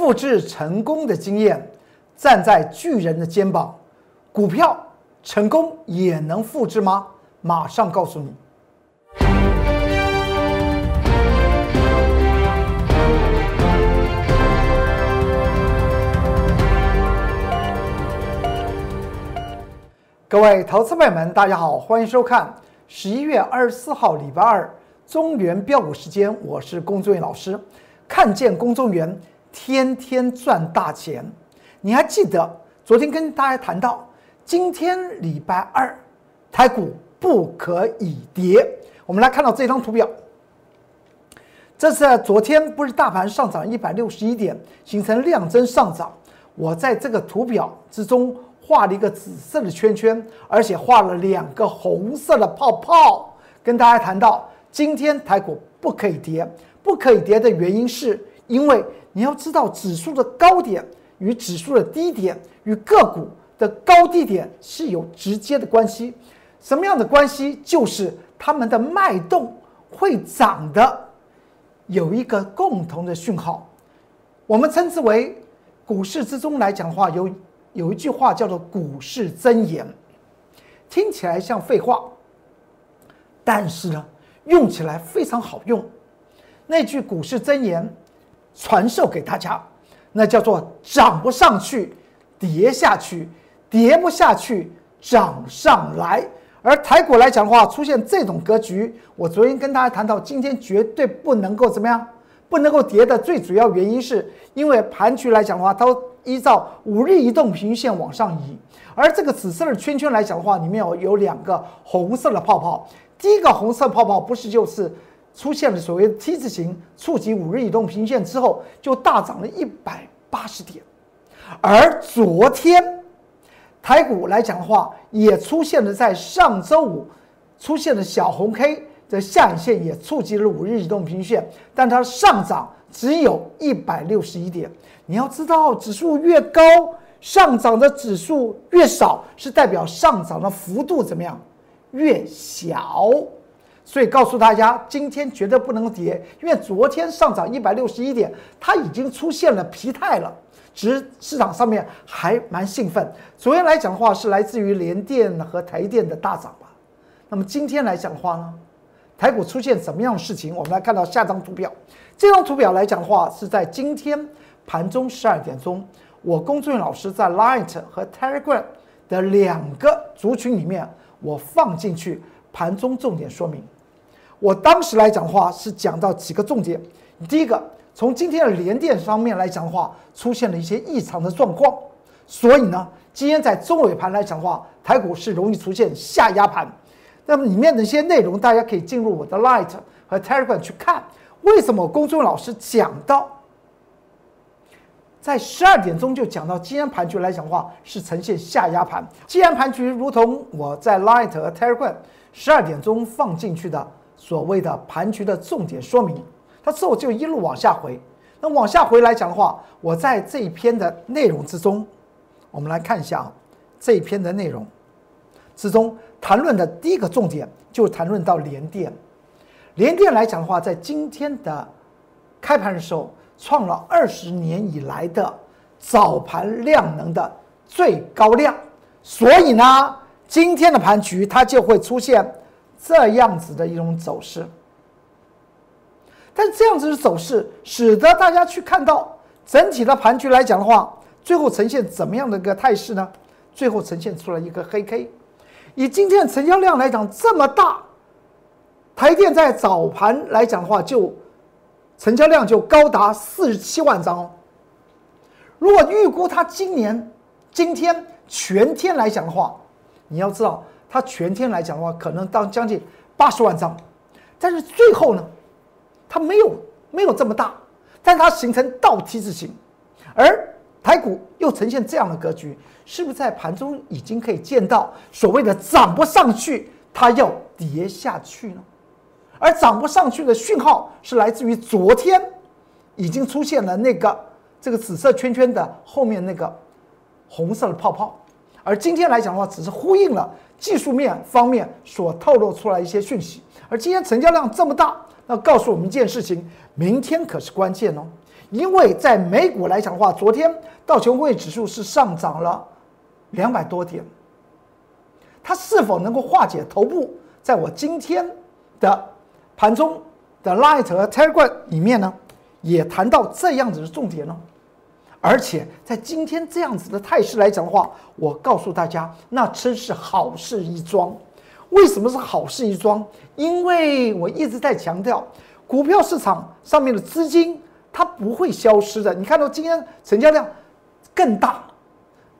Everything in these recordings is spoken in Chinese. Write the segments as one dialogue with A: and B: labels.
A: 复制成功的经验，站在巨人的肩膀，股票成功也能复制吗？马上告诉你。各位投资朋友们，大家好，欢迎收看十一月二十四号礼拜二中原标股时间，我是龚作员老师。看见公众员天天赚大钱，你还记得昨天跟大家谈到，今天礼拜二台股不可以跌。我们来看到这张图表，这是昨天不是大盘上涨一百六十一点，形成量增上涨。我在这个图表之中。画了一个紫色的圈圈，而且画了两个红色的泡泡，跟大家谈到今天台股不可以跌，不可以跌的原因是因为你要知道指数的高点与指数的低点与个股的高低点是有直接的关系。什么样的关系？就是它们的脉动会涨的有一个共同的讯号，我们称之为股市之中来讲的话有。有一句话叫做“股市真言”，听起来像废话，但是呢，用起来非常好用。那句股市真言传授给大家，那叫做“涨不上去，跌下去；跌不下去，涨上来”。而台股来讲的话，出现这种格局，我昨天跟大家谈到，今天绝对不能够怎么样，不能够跌的最主要原因是因为盘局来讲的话，它。依照五日移动平均线往上移，而这个紫色的圈圈来讲的话，里面有有两个红色的泡泡。第一个红色泡泡不是就是出现了所谓的 T 字形，触及五日移动平均线之后就大涨了一百八十点。而昨天台股来讲的话，也出现了在上周五出现了小红 K 的下影线，也触及了五日移动平均线，但它上涨只有一百六十一点。你要知道，指数越高，上涨的指数越少，是代表上涨的幅度怎么样？越小。所以告诉大家，今天绝对不能跌，因为昨天上涨一百六十一点，它已经出现了疲态了。只是市场上面还蛮兴奋。昨天来讲的话，是来自于联电和台电的大涨吧。那么今天来讲的话呢，台股出现什么样的事情？我们来看到下张图表。这张图表来讲的话，是在今天。盘中十二点钟，我龚俊老师在 Light 和 Telegram 的两个族群里面，我放进去盘中重点说明。我当时来讲的话是讲到几个重点。第一个，从今天的连电方面来讲的话，出现了一些异常的状况，所以呢，今天在中尾盘来讲的话，台股是容易出现下压盘。那么里面的一些内容，大家可以进入我的 Light 和 Telegram 去看，为什么龚俊老师讲到。在十二点钟就讲到，今天盘局来讲的话是呈现下压盘。既然盘局如同我在 Light 和 Telegram 十二点钟放进去的所谓的盘局的重点说明，它之后就一路往下回。那往下回来讲的话，我在这一篇的内容之中，我们来看一下啊，这一篇的内容之中谈论的第一个重点就谈论到联电。联电来讲的话，在今天的开盘的时候。创了二十年以来的早盘量能的最高量，所以呢，今天的盘局它就会出现这样子的一种走势。但这样子的走势，使得大家去看到整体的盘局来讲的话，最后呈现怎么样的一个态势呢？最后呈现出了一个黑 K。以今天的成交量来讲这么大，台电在早盘来讲的话就。成交量就高达四十七万张哦。如果预估它今年今天全天来讲的话，你要知道它全天来讲的话，可能到将近八十万张。但是最后呢，它没有没有这么大，但它形成倒梯字形，而台股又呈现这样的格局，是不是在盘中已经可以见到所谓的涨不上去，它要跌下去呢？而涨不上去的讯号是来自于昨天已经出现了那个这个紫色圈圈的后面那个红色的泡泡，而今天来讲的话，只是呼应了技术面方面所透露出来一些讯息。而今天成交量这么大，那告诉我们一件事情：明天可是关键哦，因为在美股来讲的话，昨天道琼斯指数是上涨了两百多点，它是否能够化解头部？在我今天的盘中的 Light 和 Telegram 里面呢，也谈到这样子的重点呢。而且在今天这样子的态势来讲的话，我告诉大家，那真是好事一桩。为什么是好事一桩？因为我一直在强调，股票市场上面的资金它不会消失的。你看到今天成交量更大，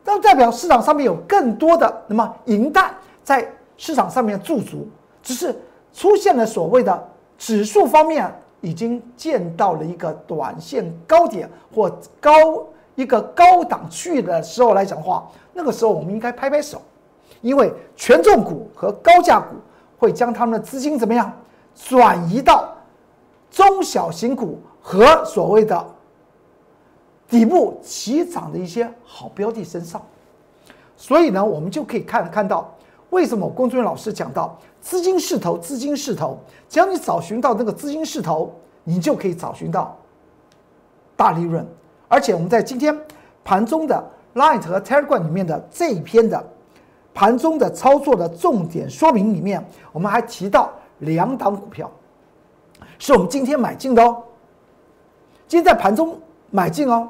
A: 那代表市场上面有更多的那么银弹在市场上面驻足，只是出现了所谓的指数方面。已经见到了一个短线高点或高一个高档区域的时候来讲的话，那个时候我们应该拍拍手，因为权重股和高价股会将他们的资金怎么样转移到中小型股和所谓的底部起涨的一些好标的身上，所以呢，我们就可以看看到为什么龚俊老师讲到。资金势头，资金势头，只要你找寻到那个资金势头，你就可以找寻到大利润。而且我们在今天盘中的 Light 和 Telegram 里面的这一篇的盘中的操作的重点说明里面，我们还提到两档股票是我们今天买进的哦，今天在盘中买进哦，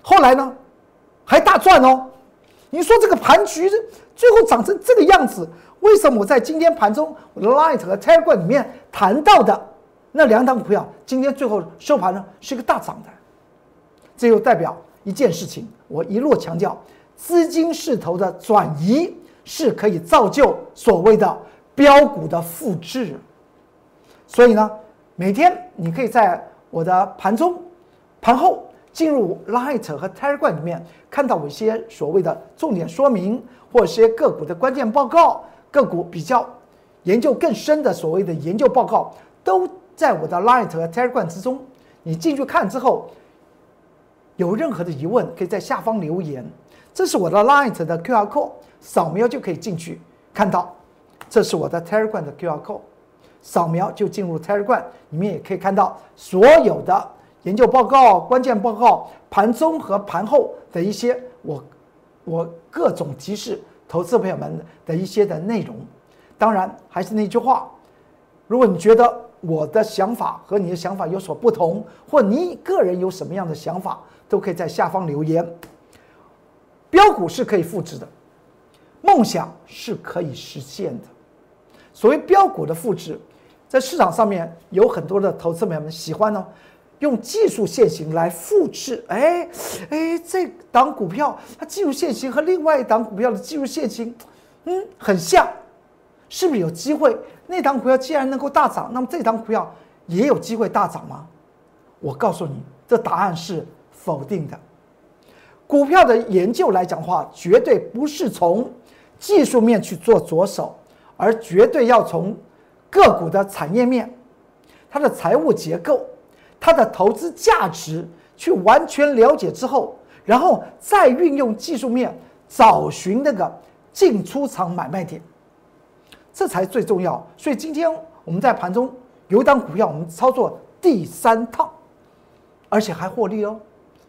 A: 后来呢还大赚哦。你说这个盘局最后涨成这个样子？为什么我在今天盘中我的 Light 和 Telegram 里面谈到的那两档股票，今天最后收盘呢是一个大涨的？这又代表一件事情，我一路强调，资金势头的转移是可以造就所谓的标股的复制。所以呢，每天你可以在我的盘中、盘后进入 Light 和 Telegram 里面看到我一些所谓的重点说明，或者些个股的关键报告。个股比较研究更深的所谓的研究报告，都在我的 Light 和 Telegram 之中。你进去看之后，有任何的疑问，可以在下方留言。这是我的 Light 的 QR code，扫描就可以进去看到。这是我的 Telegram 的 QR code，扫描就进入 Telegram，里面也可以看到所有的研究报告、关键报告、盘中和盘后的一些我我各种提示。投资朋友们的一些的内容，当然还是那句话，如果你觉得我的想法和你的想法有所不同，或你个人有什么样的想法，都可以在下方留言。标股是可以复制的，梦想是可以实现的。所谓标股的复制，在市场上面有很多的投资朋友们喜欢呢。用技术线型来复制，哎，哎，这档股票它技术线型和另外一档股票的技术线型，嗯，很像，是不是有机会？那档股票既然能够大涨，那么这档股票也有机会大涨吗？我告诉你，这答案是否定的。股票的研究来讲的话，绝对不是从技术面去做着手，而绝对要从个股的产业面、它的财务结构。它的投资价值去完全了解之后，然后再运用技术面找寻那个进出场买卖点，这才最重要。所以今天我们在盘中有一档股票，我们操作第三套，而且还获利哦。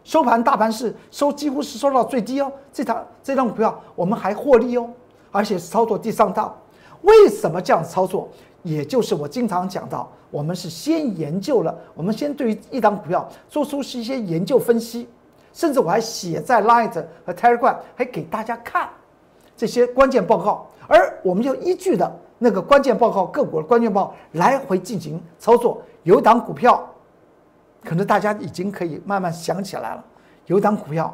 A: 收盘大盘是收几乎是收到最低哦，这档这张股票我们还获利哦，而且操作第三套。为什么这样操作？也就是我经常讲到，我们是先研究了，我们先对于一档股票做出是一些研究分析，甚至我还写在 Light 和 Telegram，还给大家看这些关键报告，而我们就依据的那个关键报告个股的关键报来回进行操作。有档股票，可能大家已经可以慢慢想起来了，有档股票，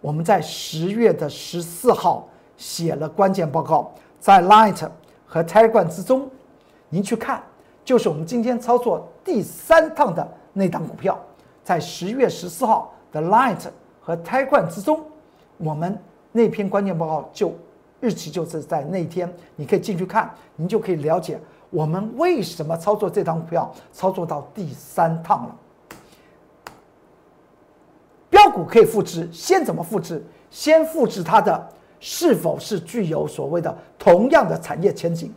A: 我们在十月的十四号写了关键报告，在 Light 和 Telegram 之中。您去看，就是我们今天操作第三趟的那档股票，在十月十四号的 Light 和 Taiwan 之中，我们那篇关键报告就日期就是在那天，你可以进去看，您就可以了解我们为什么操作这档股票，操作到第三趟了。标股可以复制，先怎么复制？先复制它的是否是具有所谓的同样的产业前景，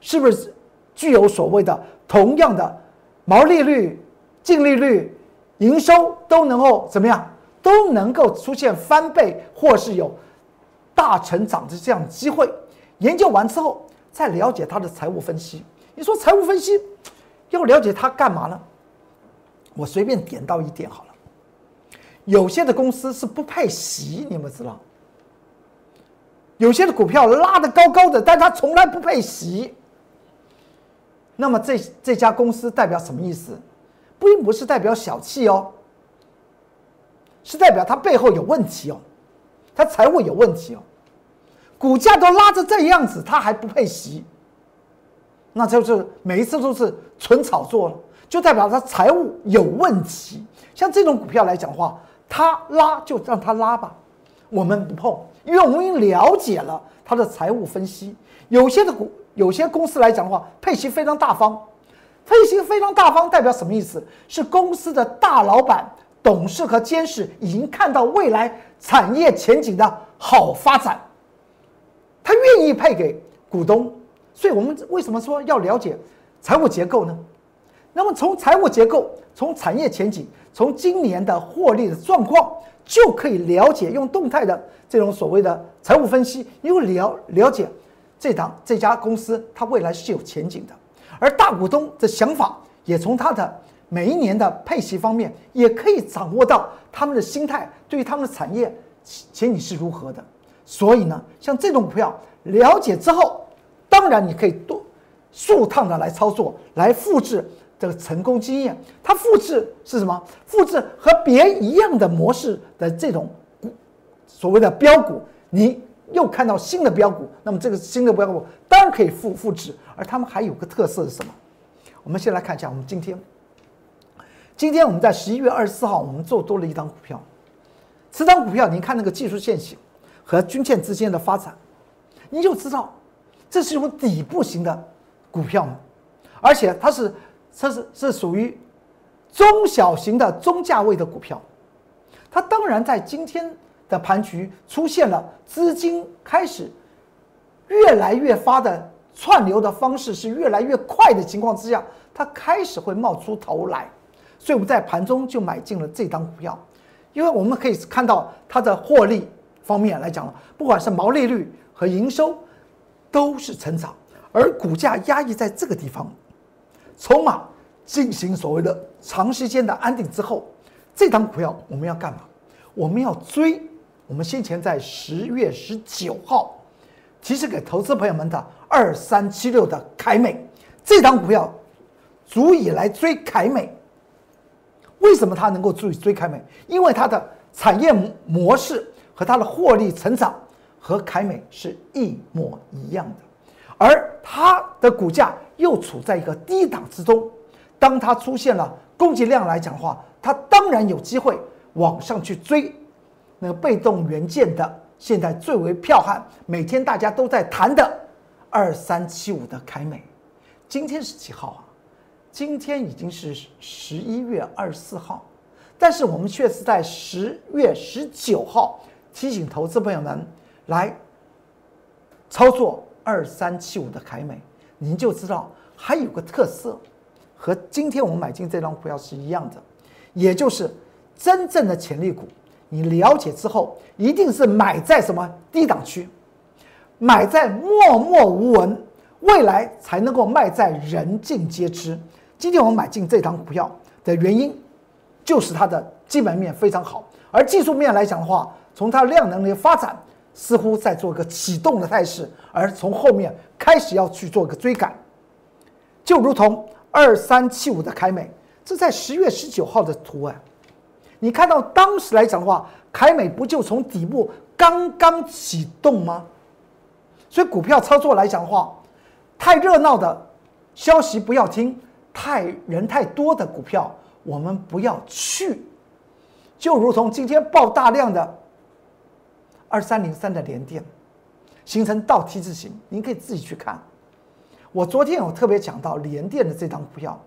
A: 是不是？具有所谓的同样的毛利率、净利率营收都能够怎么样，都能够出现翻倍或是有大成长的这样的机会。研究完之后，再了解它的财务分析。你说财务分析要了解它干嘛呢？我随便点到一点好了。有些的公司是不配息，你们知道？有些的股票拉得高高的，但它从来不配息。那么这这家公司代表什么意思？并不是代表小气哦，是代表它背后有问题哦，它财务有问题哦，股价都拉成这样子，它还不配息，那就是每一次都是纯炒作了，就代表它财务有问题。像这种股票来讲的话，它拉就让它拉吧，我们不碰，因为我们已经了解了它的财务分析。有些的股，有些公司来讲的话，配息非常大方。配息非常大方，代表什么意思？是公司的大老板、董事和监事已经看到未来产业前景的好发展，他愿意配给股东。所以，我们为什么说要了解财务结构呢？那么，从财务结构、从产业前景、从今年的获利的状况，就可以了解用动态的这种所谓的财务分析，因为了了解这档这家公司它未来是有前景的。而大股东的想法，也从他的每一年的配息方面，也可以掌握到他们的心态，对于他们的产业前景是如何的。所以呢，像这种股票了解之后，当然你可以多数趟的来操作，来复制这个成功经验。它复制是什么？复制和别人一样的模式的这种股，所谓的标股，你。又看到新的标股，那么这个新的标股当然可以复复制，而他们还有个特色是什么？我们先来看一下，我们今天，今天我们在十一月二十四号，我们做多了一张股票，此张股票，您看那个技术线型和均线之间的发展，你就知道这是一种底部型的股票嘛，而且它是它是是属于中小型的中价位的股票，它当然在今天。的盘局出现了资金开始越来越发的串流的方式是越来越快的情况之下，它开始会冒出头来，所以我们在盘中就买进了这张股票，因为我们可以看到它的获利方面来讲了不管是毛利率和营收都是成长，而股价压抑在这个地方，筹码进行所谓的长时间的安定之后，这张股票我们要干嘛？我们要追。我们先前在十月十九号提示给投资朋友们的二三七六的凯美，这张股票足以来追凯美。为什么它能够足以追凯美？因为它的产业模式和它的获利成长和凯美是一模一样的，而它的股价又处在一个低档之中。当它出现了供给量来讲的话，它当然有机会往上去追。那个被动元件的，现在最为彪悍，每天大家都在谈的二三七五的凯美，今天是几号啊？今天已经是十一月二十四号，但是我们却是在十月十九号提醒投资朋友们来操作二三七五的凯美，您就知道还有个特色，和今天我们买进这张股票是一样的，也就是真正的潜力股。你了解之后，一定是买在什么低档区，买在默默无闻，未来才能够卖在人尽皆知。今天我们买进这张股票的原因，就是它的基本面非常好，而技术面来讲的话，从它量能的发展，似乎在做个启动的态势，而从后面开始要去做个追赶，就如同二三七五的凯美，这在十月十九号的图啊。你看到当时来讲的话，凯美不就从底部刚刚启动吗？所以股票操作来讲的话，太热闹的消息不要听，太人太多的股票我们不要去。就如同今天爆大量的二三零三的连电，形成倒 T 字形，您可以自己去看。我昨天有特别讲到联电的这张股票，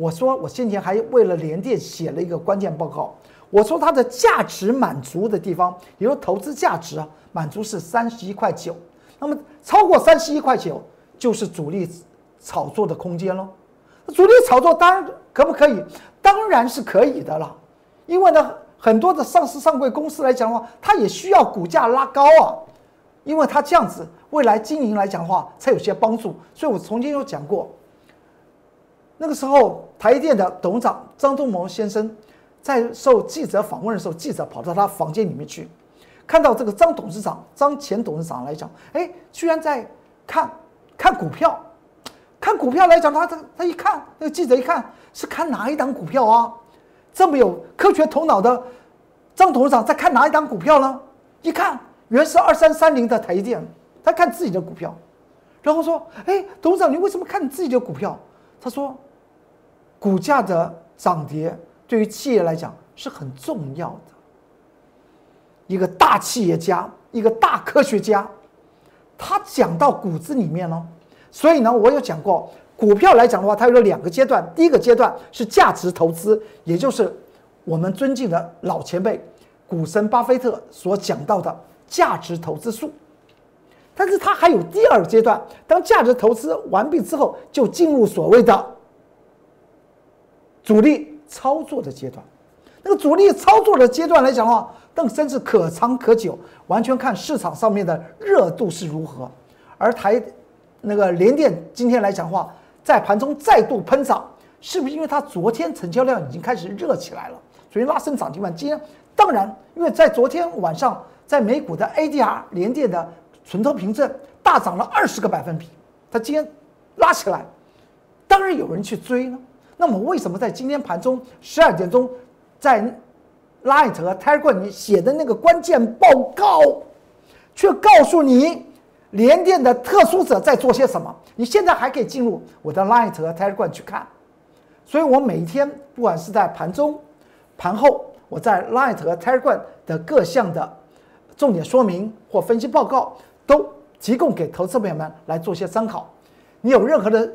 A: 我说我先前还为了联电写了一个关键报告。我说它的价值满足的地方，比如投资价值啊，满足是三十一块九。那么超过三十一块九，就是主力炒作的空间喽。主力炒作当然可不可以？当然是可以的了。因为呢，很多的上市上柜公司来讲的话，它也需要股价拉高啊，因为它这样子未来经营来讲的话才有些帮助。所以我曾经有讲过，那个时候台电的董事长张忠谋先生在受记者访问的时候，记者跑到他房间里面去，看到这个张董事长、张前董事长来讲，哎，居然在看看股票，看股票来讲，他他他一看，那个记者一看是看哪一档股票啊？这么有科学头脑的张董事长在看哪一档股票呢？一看，原是二三三零的台电，他看自己的股票，然后说：“哎，董事长，你为什么看你自己的股票？”他说：“股价的涨跌对于企业来讲是很重要的。一个大企业家，一个大科学家，他讲到骨子里面了。所以呢，我有讲过。”股票来讲的话，它有两个阶段。第一个阶段是价值投资，也就是我们尊敬的老前辈股神巴菲特所讲到的价值投资术。但是它还有第二个阶段，当价值投资完毕之后，就进入所谓的主力操作的阶段。那个主力操作的阶段来讲的话，更甚至可长可久，完全看市场上面的热度是如何。而台那个联电今天来讲的话，在盘中再度喷涨，是不是因为它昨天成交量已经开始热起来了，所以拉升涨停板？今天当然，因为在昨天晚上，在美股的 ADR 联电的存托凭证大涨了二十个百分比，它今天拉起来，当然有人去追了。那么为什么在今天盘中十二点钟，在 Light 和 Telegram 里写的那个关键报告，却告诉你？联电的特殊者在做些什么？你现在还可以进入我的 Light 和 Telegram 去看。所以我每一天，不管是在盘中、盘后，我在 Light 和 Telegram 的各项的重点说明或分析报告，都提供给投资朋友们来做些参考。你有任何的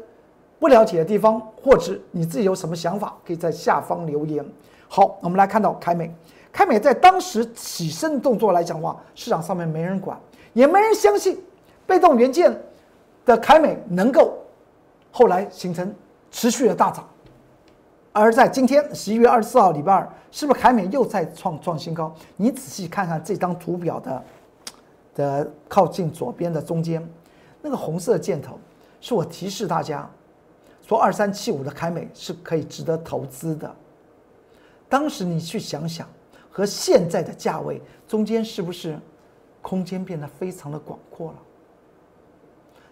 A: 不了解的地方，或者你自己有什么想法，可以在下方留言。好，我们来看到凯美，凯美在当时起身动作来讲的话，市场上面没人管，也没人相信。被动元件的凯美能够后来形成持续的大涨，而在今天十一月二十四号礼拜二，是不是凯美又在创创新高？你仔细看看这张图表的的靠近左边的中间那个红色箭头，是我提示大家说二三七五的凯美是可以值得投资的。当时你去想想，和现在的价位中间是不是空间变得非常的广阔了？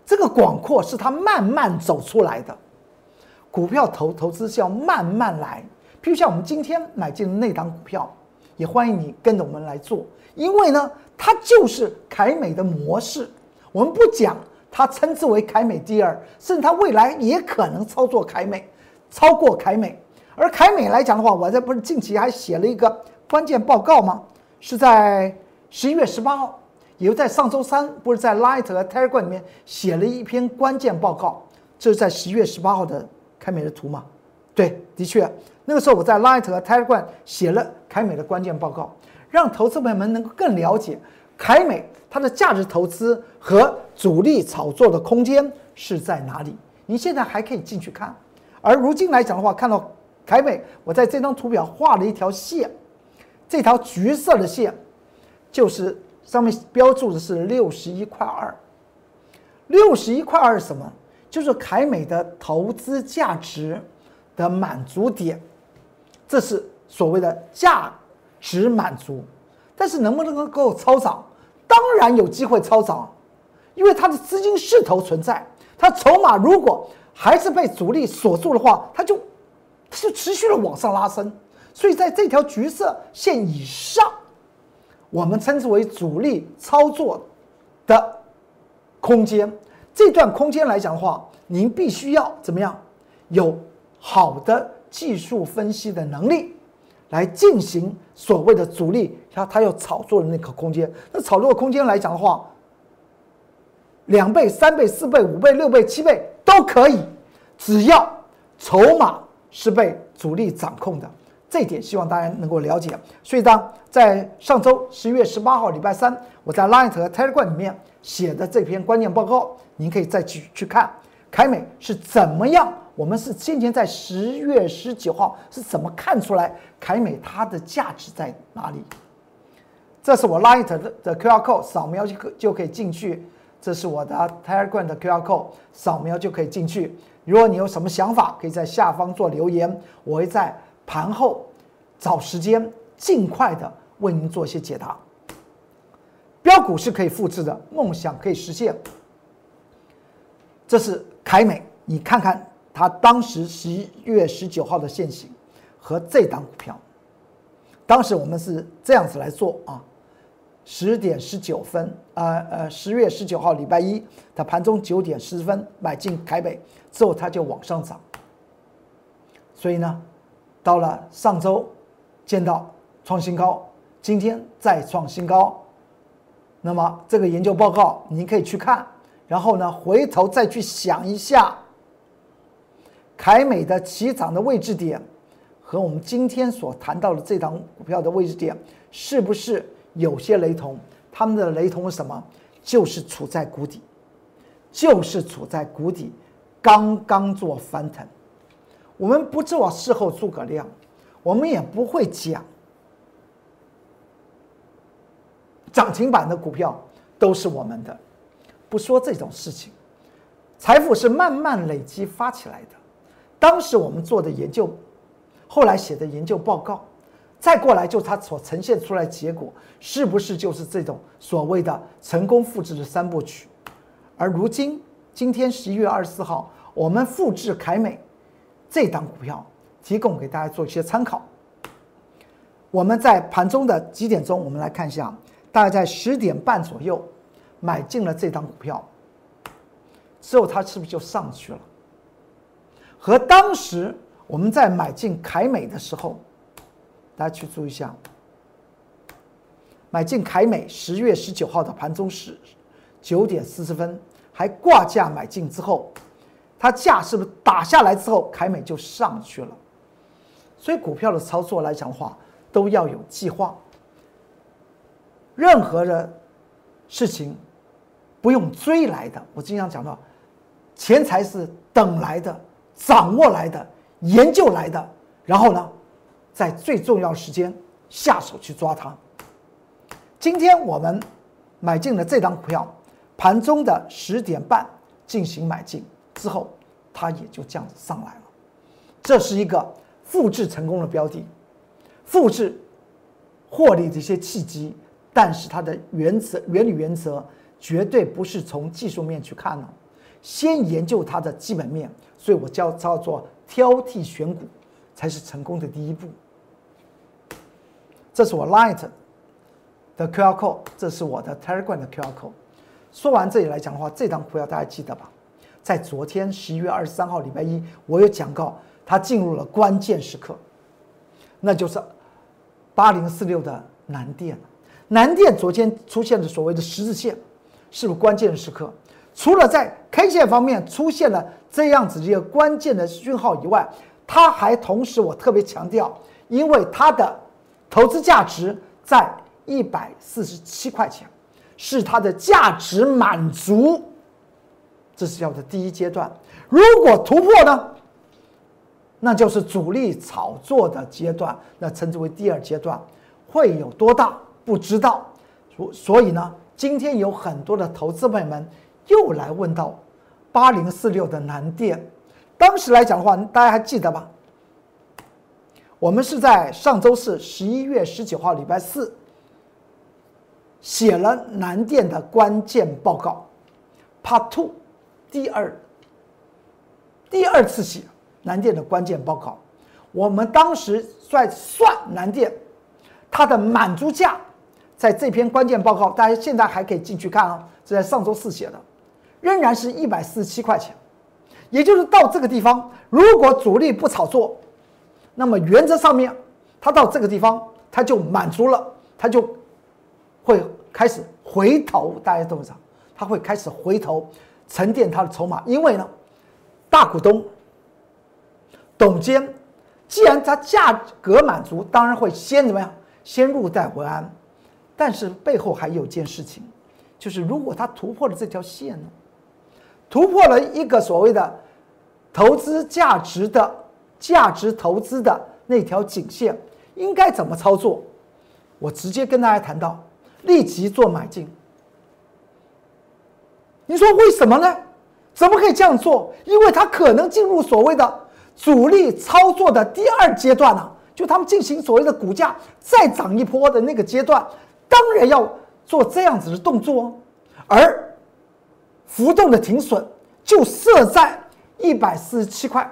A: 这个广阔是它慢慢走出来的，股票投投资是要慢慢来。譬如像我们今天买进的那档股票，也欢迎你跟着我们来做，因为呢，它就是凯美的模式。我们不讲它称之为凯美第二，甚至它未来也可能操作凯美，超过凯美。而凯美来讲的话，我这不是近期还写了一个关键报告吗？是在十一月十八号。也就在上周三，不是在 Light 和 Telegram 里面写了一篇关键报告，这是在十一月十八号的凯美的图嘛？对，的确，那个时候我在 Light 和 Telegram 写了凯美的关键报告，让投资朋友们能够更了解凯美它的价值投资和主力炒作的空间是在哪里。你现在还可以进去看，而如今来讲的话，看到凯美，我在这张图表画了一条线，这条橘色的线就是。上面标注的是六十一块二，六十一块二是什么？就是凯美的投资价值的满足点，这是所谓的价值满足。但是能不能够超涨？当然有机会超涨，因为它的资金势头存在，它筹码如果还是被主力锁住的话，它就它就持续的往上拉升。所以在这条橘色线以上。我们称之为主力操作的空间，这段空间来讲的话，您必须要怎么样？有好的技术分析的能力，来进行所谓的主力它它要炒作的那个空间。那炒作的空间来讲的话，两倍、三倍、四倍、五倍、六倍、七倍都可以，只要筹码是被主力掌控的。这一点希望大家能够了解。所以当在上周十一月十八号礼拜三，我在 Light 和 Telegram 里面写的这篇关键报告，您可以再去去看凯美是怎么样我们是先前在十月十九号是怎么看出来凯美它的价值在哪里？这是我 Light 的的 QR code，扫描就可就可以进去。这是我的 Telegram 的 QR code，扫描就可以进去。如果你有什么想法，可以在下方做留言，我会在盘后找时间尽快的为您做一些解答。标股是可以复制的，梦想可以实现。这是凯美，你看看它当时十一月十九号的现形和这档股票，当时我们是这样子来做啊。十点十九分，呃呃，十月十九号礼拜一的盘中九点十分买进凯北之后，它就往上涨。所以呢，到了上周见到创新高，今天再创新高。那么这个研究报告您可以去看，然后呢，回头再去想一下，凯美的起涨的位置点和我们今天所谈到的这档股票的位置点是不是？有些雷同，他们的雷同是什么？就是处在谷底，就是处在谷底，刚刚做翻腾。我们不做事后诸葛亮，我们也不会讲涨停板的股票都是我们的，不说这种事情。财富是慢慢累积发起来的。当时我们做的研究，后来写的研究报告。再过来，就它所呈现出来结果，是不是就是这种所谓的成功复制的三部曲？而如今，今天十一月二十四号，我们复制凯美这档股票，提供给大家做一些参考。我们在盘中的几点钟？我们来看一下，大概在十点半左右买进了这档股票，之后它是不是就上去了？和当时我们在买进凯美的时候。大家去注意一下，买进凯美十月十九号的盘中是九点四十分，还挂价买进之后，它价是不是打下来之后，凯美就上去了？所以股票的操作来讲的话，都要有计划。任何的事情不用追来的，我经常讲到，钱财是等来的、掌握来的、研究来的，然后呢？在最重要时间下手去抓它。今天我们买进了这张股票，盘中的十点半进行买进之后，它也就这样子上来了。这是一个复制成功的标的，复制获利的一些契机。但是它的原则、原理、原则绝对不是从技术面去看的，先研究它的基本面。所以我叫叫做挑剔选股，才是成功的第一步。这是我 Light 的 QR code，这是我的 Telegram 的 QR code。说完这里来讲的话，这张股票大家记得吧？在昨天十一月二十三号礼拜一，我有讲到它进入了关键时刻，那就是八零四六的南电。南电昨天出现的所谓的十字线，是不是关键的时刻？除了在 K 线方面出现了这样子一个关键的讯号以外，它还同时我特别强调，因为它的投资价值在一百四十七块钱，是它的价值满足，这是叫的第一阶段。如果突破呢，那就是主力炒作的阶段，那称之为第二阶段，会有多大不知道。所所以呢，今天有很多的投资朋友们又来问到八零四六的南电，当时来讲的话，大家还记得吧？我们是在上周四，十一月十九号，礼拜四，写了南电的关键报告，Part Two，第二，第二次写南电的关键报告。我们当时在算南电它的满足价，在这篇关键报告，大家现在还可以进去看啊，是在上周四写的，仍然是一百四十七块钱，也就是到这个地方，如果主力不炒作。那么原则上面，它到这个地方，它就满足了，它就会开始回头，大家懂不懂？它会开始回头沉淀它的筹码，因为呢，大股东、董监，既然它价格满足，当然会先怎么样？先入袋为安。但是背后还有件事情，就是如果它突破了这条线呢，突破了一个所谓的投资价值的价值投资的那条颈线应该怎么操作？我直接跟大家谈到，立即做买进。你说为什么呢？怎么可以这样做？因为它可能进入所谓的主力操作的第二阶段了，就他们进行所谓的股价再涨一波的那个阶段，当然要做这样子的动作，哦而浮动的停损就设在一百四十七块，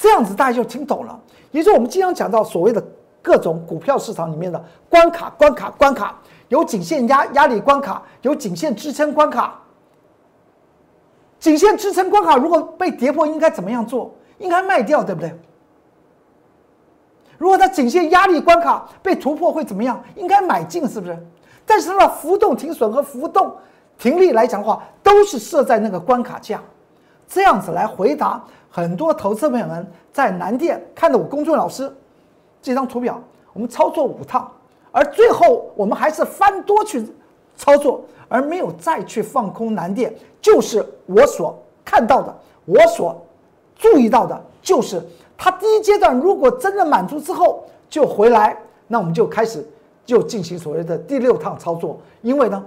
A: 这样子大家就听懂了。也就是我们经常讲到所谓的各种股票市场里面的关卡、关卡、关卡，有颈线压压力关卡，有颈线支撑关卡。颈线支撑关卡如果被跌破，应该怎么样做？应该卖掉，对不对？如果它颈线压力关卡被突破，会怎么样？应该买进，是不是？但是它的浮动停损和浮动停利来讲的话，都是设在那个关卡价，这样子来回答很多投资朋友们在南电看到我公众老师这张图表，我们操作五趟，而最后我们还是翻多去操作。而没有再去放空南电，就是我所看到的，我所注意到的，就是它第一阶段如果真的满足之后就回来，那我们就开始就进行所谓的第六趟操作。因为呢，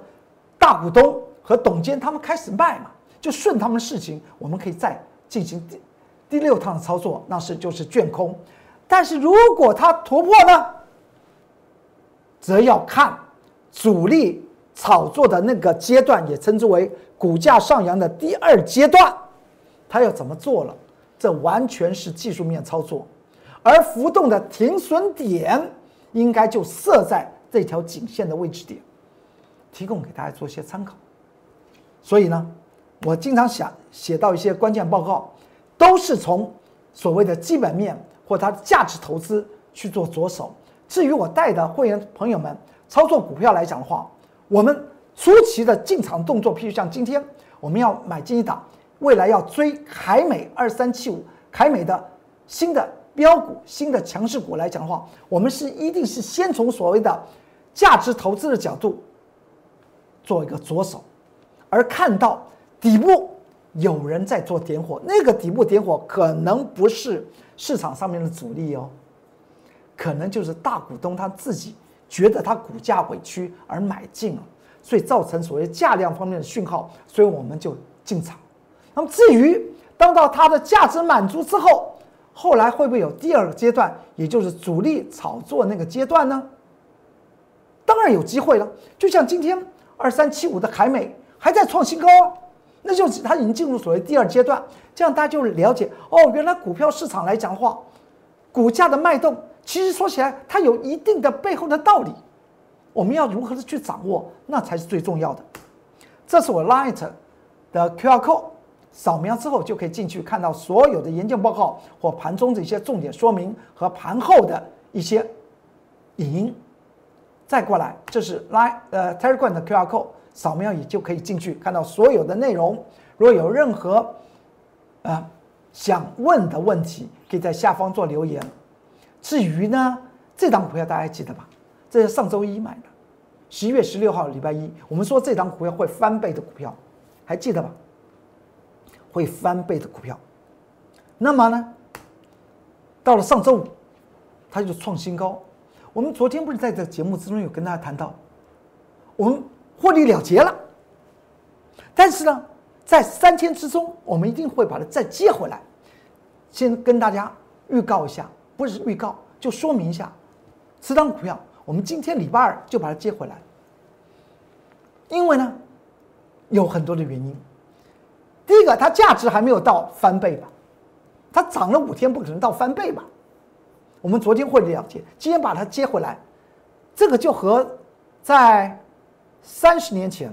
A: 大股东和董监他们开始卖嘛，就顺他们事情，我们可以再进行第六趟的操作，那是就是卷空。但是如果它突破呢，则要看主力。炒作的那个阶段也称之为股价上扬的第二阶段，它要怎么做了？这完全是技术面操作，而浮动的停损点应该就设在这条颈线的位置点，提供给大家做一些参考。所以呢，我经常想写到一些关键报告，都是从所谓的基本面或它的价值投资去做着手。至于我带的会员朋友们操作股票来讲的话，我们初期的进场动作，譬如像今天我们要买进一档，未来要追凯美二三七五，凯美的新的标股、新的强势股来讲的话，我们是一定是先从所谓的价值投资的角度做一个着手，而看到底部有人在做点火，那个底部点火可能不是市场上面的主力哦，可能就是大股东他自己。觉得他股价委屈而买进了，所以造成所谓价量方面的讯号，所以我们就进场。那么至于当到它的价值满足之后，后来会不会有第二个阶段，也就是主力炒作那个阶段呢？当然有机会了。就像今天二三七五的凯美还在创新高，那就是它已经进入所谓第二阶段。这样大家就了解哦，原来股票市场来讲的话，股价的脉动。其实说起来，它有一定的背后的道理，我们要如何的去掌握，那才是最重要的。这是我 Light 的 QR code，扫描之后就可以进去看到所有的研究报告或盘中的一些重点说明和盘后的一些影音。再过来，这是 lie 呃 Telegram 的 QR code，扫描也就可以进去看到所有的内容。如果有任何啊想问的问题，可以在下方做留言。至于呢，这档股票大家还记得吧？这是上周一买的，十一月十六号礼拜一，我们说这档股票会翻倍的股票，还记得吧？会翻倍的股票，那么呢，到了上周五，它就创新高。我们昨天不是在这节目之中有跟大家谈到，我们获利了结了，但是呢，在三天之中，我们一定会把它再接回来。先跟大家预告一下。不是预告，就说明一下，此档股票我们今天礼拜二就把它接回来。因为呢，有很多的原因。第一个，它价值还没有到翻倍吧？它涨了五天，不可能到翻倍吧？我们昨天会了解，今天把它接回来，这个就和在三十年前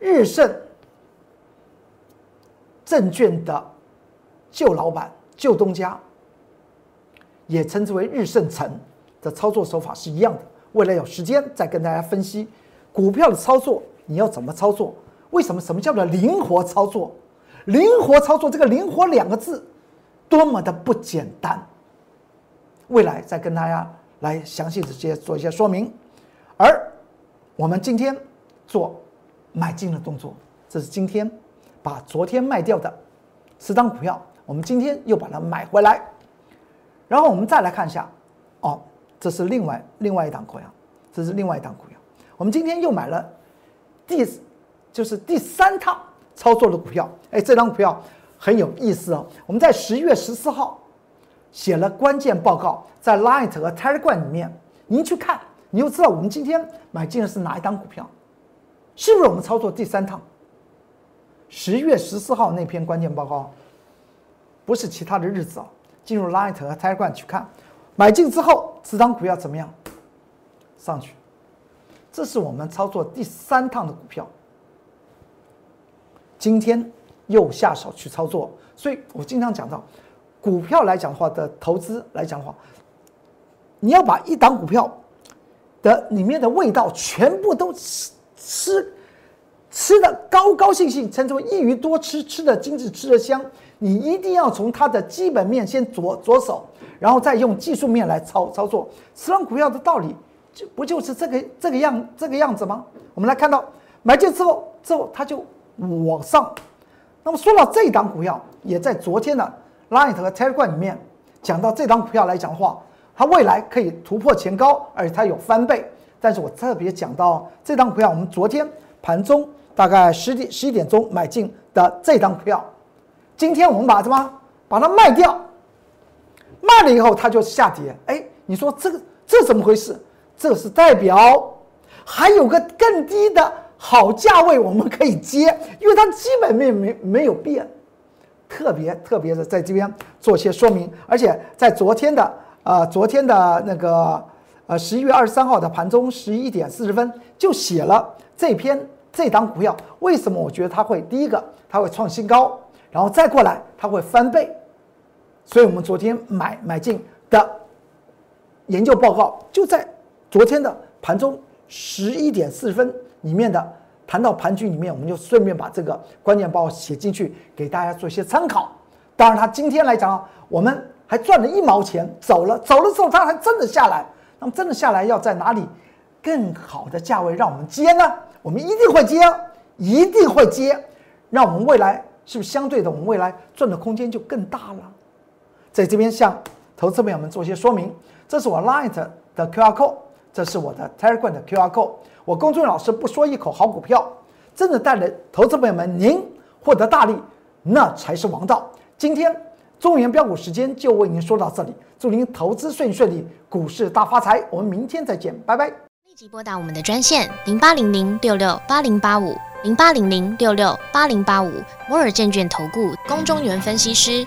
A: 日盛证券的旧老板旧东家。也称之为日盛成的操作手法是一样的。未来有时间再跟大家分析股票的操作，你要怎么操作？为什么？什么叫做灵活操作？灵活操作这个“灵活”两个字，多么的不简单。未来再跟大家来详细的些做一些说明。而我们今天做买进的动作，这是今天把昨天卖掉的十张股票，我们今天又把它买回来，然后我们再来看一下，哦，这是另外另外一档股票，这是另外一档股票，我们今天又买了第就是第三趟操作的股票，哎，这张股票很有意思哦，我们在十一月十四号写了关键报告，在 Light 和 Telegram 里面，您去看，你就知道我们今天买进的是哪一档股票，是不是我们操作第三趟？十月十四号那篇关键报告，不是其他的日子啊。进入 Light 和 Telegram 去看，买进之后，这张股票怎么样？上去，这是我们操作第三趟的股票。今天又下手去操作，所以我经常讲到，股票来讲的话的投资来讲的话，你要把一档股票的里面的味道全部都吃吃。吃的高高兴兴，称之为一鱼多吃，吃的精致，吃的香。你一定要从它的基本面先着着手，然后再用技术面来操操作。吃张股票的道理，就不就是这个这个样这个样子吗？我们来看到买进之后，之后它就往上。那么说到这一档股票，也在昨天的 Line 和 Telegram 里面讲到这档股票来讲的话，它未来可以突破前高，而且它有翻倍。但是我特别讲到这档股票，我们昨天盘中。大概十点十一点钟买进的这张票，今天我们把什么把它卖掉，卖了以后它就下跌。哎，你说这个这怎么回事？这是代表还有个更低的好价位我们可以接，因为它基本面没没有变。特别特别的在这边做些说明，而且在昨天的呃昨天的那个呃十一月二十三号的盘中十一点四十分就写了这篇。这档股票为什么我觉得它会第一个它会创新高，然后再过来它会翻倍，所以我们昨天买买进的研究报告就在昨天的盘中十一点四十分里面的谈到盘局里面，我们就顺便把这个关键报写进去给大家做一些参考。当然，它今天来讲，我们还赚了一毛钱走了，走了之后它还真的下来，那么真的下来要在哪里更好的价位让我们接呢？我们一定会接，一定会接，让我们未来是不是相对的，我们未来赚的空间就更大了。在这边向投资朋友们做一些说明，这是我 Light 的 QR code，这是我的 Telegram 的 QR code。我公众老师不说一口好股票，真的带来投资朋友们您获得大利，那才是王道。今天中原标股时间就为您说到这里，祝您投资顺顺利，股市大发财。我们明天再见，拜拜。
B: 立即拨打我们的专线零八零零六六八零八五零八零零六六八零八五摩尔证券投顾公中原分析师。